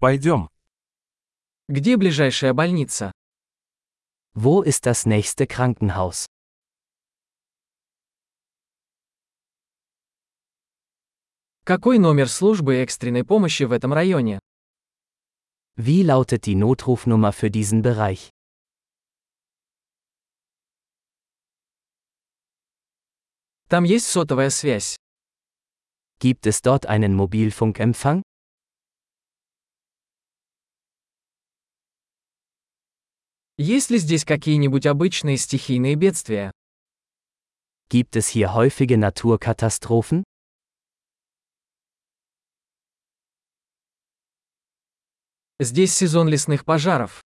Пойдем. Где ближайшая больница? Wo ist das nächste Krankenhaus? Какой номер службы экстренной помощи в этом районе? Wie lautet die Notrufnummer für diesen Bereich? Там есть сотовая связь. Gibt es dort einen Mobilfunkempfang? Есть ли здесь какие-нибудь обычные стихийные бедствия? Gibt es hier häufige Naturkatastrophen? Здесь сезон лесных пожаров.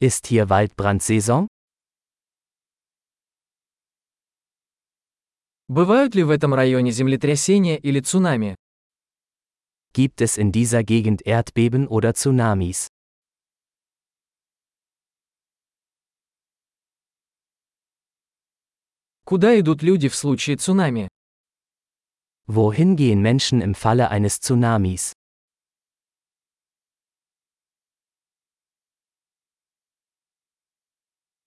Ist hier Waldbrandsaison? Бывают ли в этом районе землетрясения или цунами? Gibt es in dieser Gegend Erdbeben oder Tsunamis? Куда идут люди в случае цунами? Wohin gehen Menschen im Falle eines Tsunamis?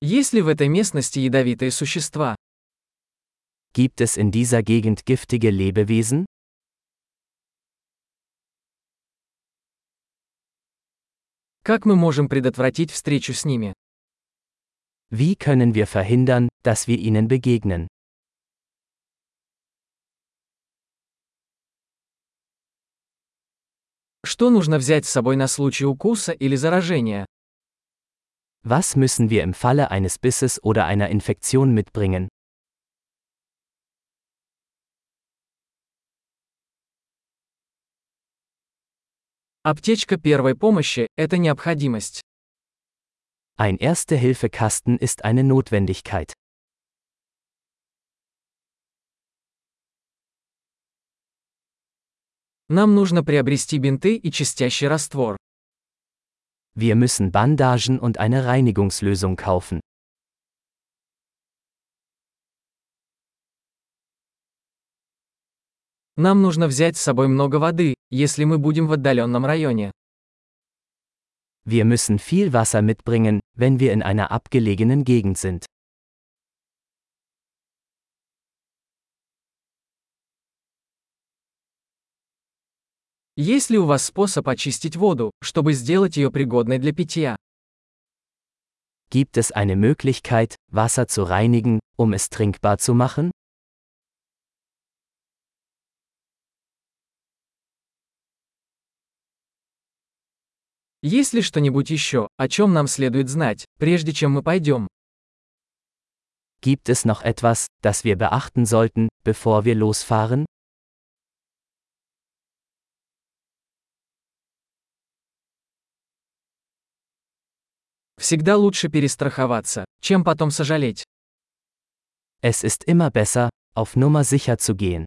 Есть ли в этой местности ядовитые существа? Gibt es in dieser Gegend giftige Lebewesen? Как мы можем предотвратить встречу с ними? Wie können wir verhindern, dass wir ihnen begegnen? Что нужно взять с собой на случай укуса или заражения? Was müssen wir im Falle eines Bisses oder einer Infektion mitbringen? Аптечка первой помощи – это необходимость. Ein Erste-Hilfe-Kasten ist eine Notwendigkeit. Нам нужно приобрести бинты и чистящий раствор. Wir müssen Bandagen und eine Reinigungslösung kaufen. Нам нужно взять с собой много воды, если мы будем в отдаленном районе. Wir müssen viel Wasser mitbringen, wenn wir in einer abgelegenen Gegend sind. Есть ли у вас способ очистить воду, чтобы сделать ее пригодной для питья? Gibt es eine Möglichkeit, Wasser zu reinigen, um es trinkbar zu machen? Есть ли что-нибудь еще, о чем нам следует знать, прежде чем мы пойдем? Gibt es noch etwas, das wir beachten sollten, bevor wir losfahren? Всегда лучше перестраховаться, чем потом сожалеть. Es ist immer besser, auf Nummer sicher zu gehen.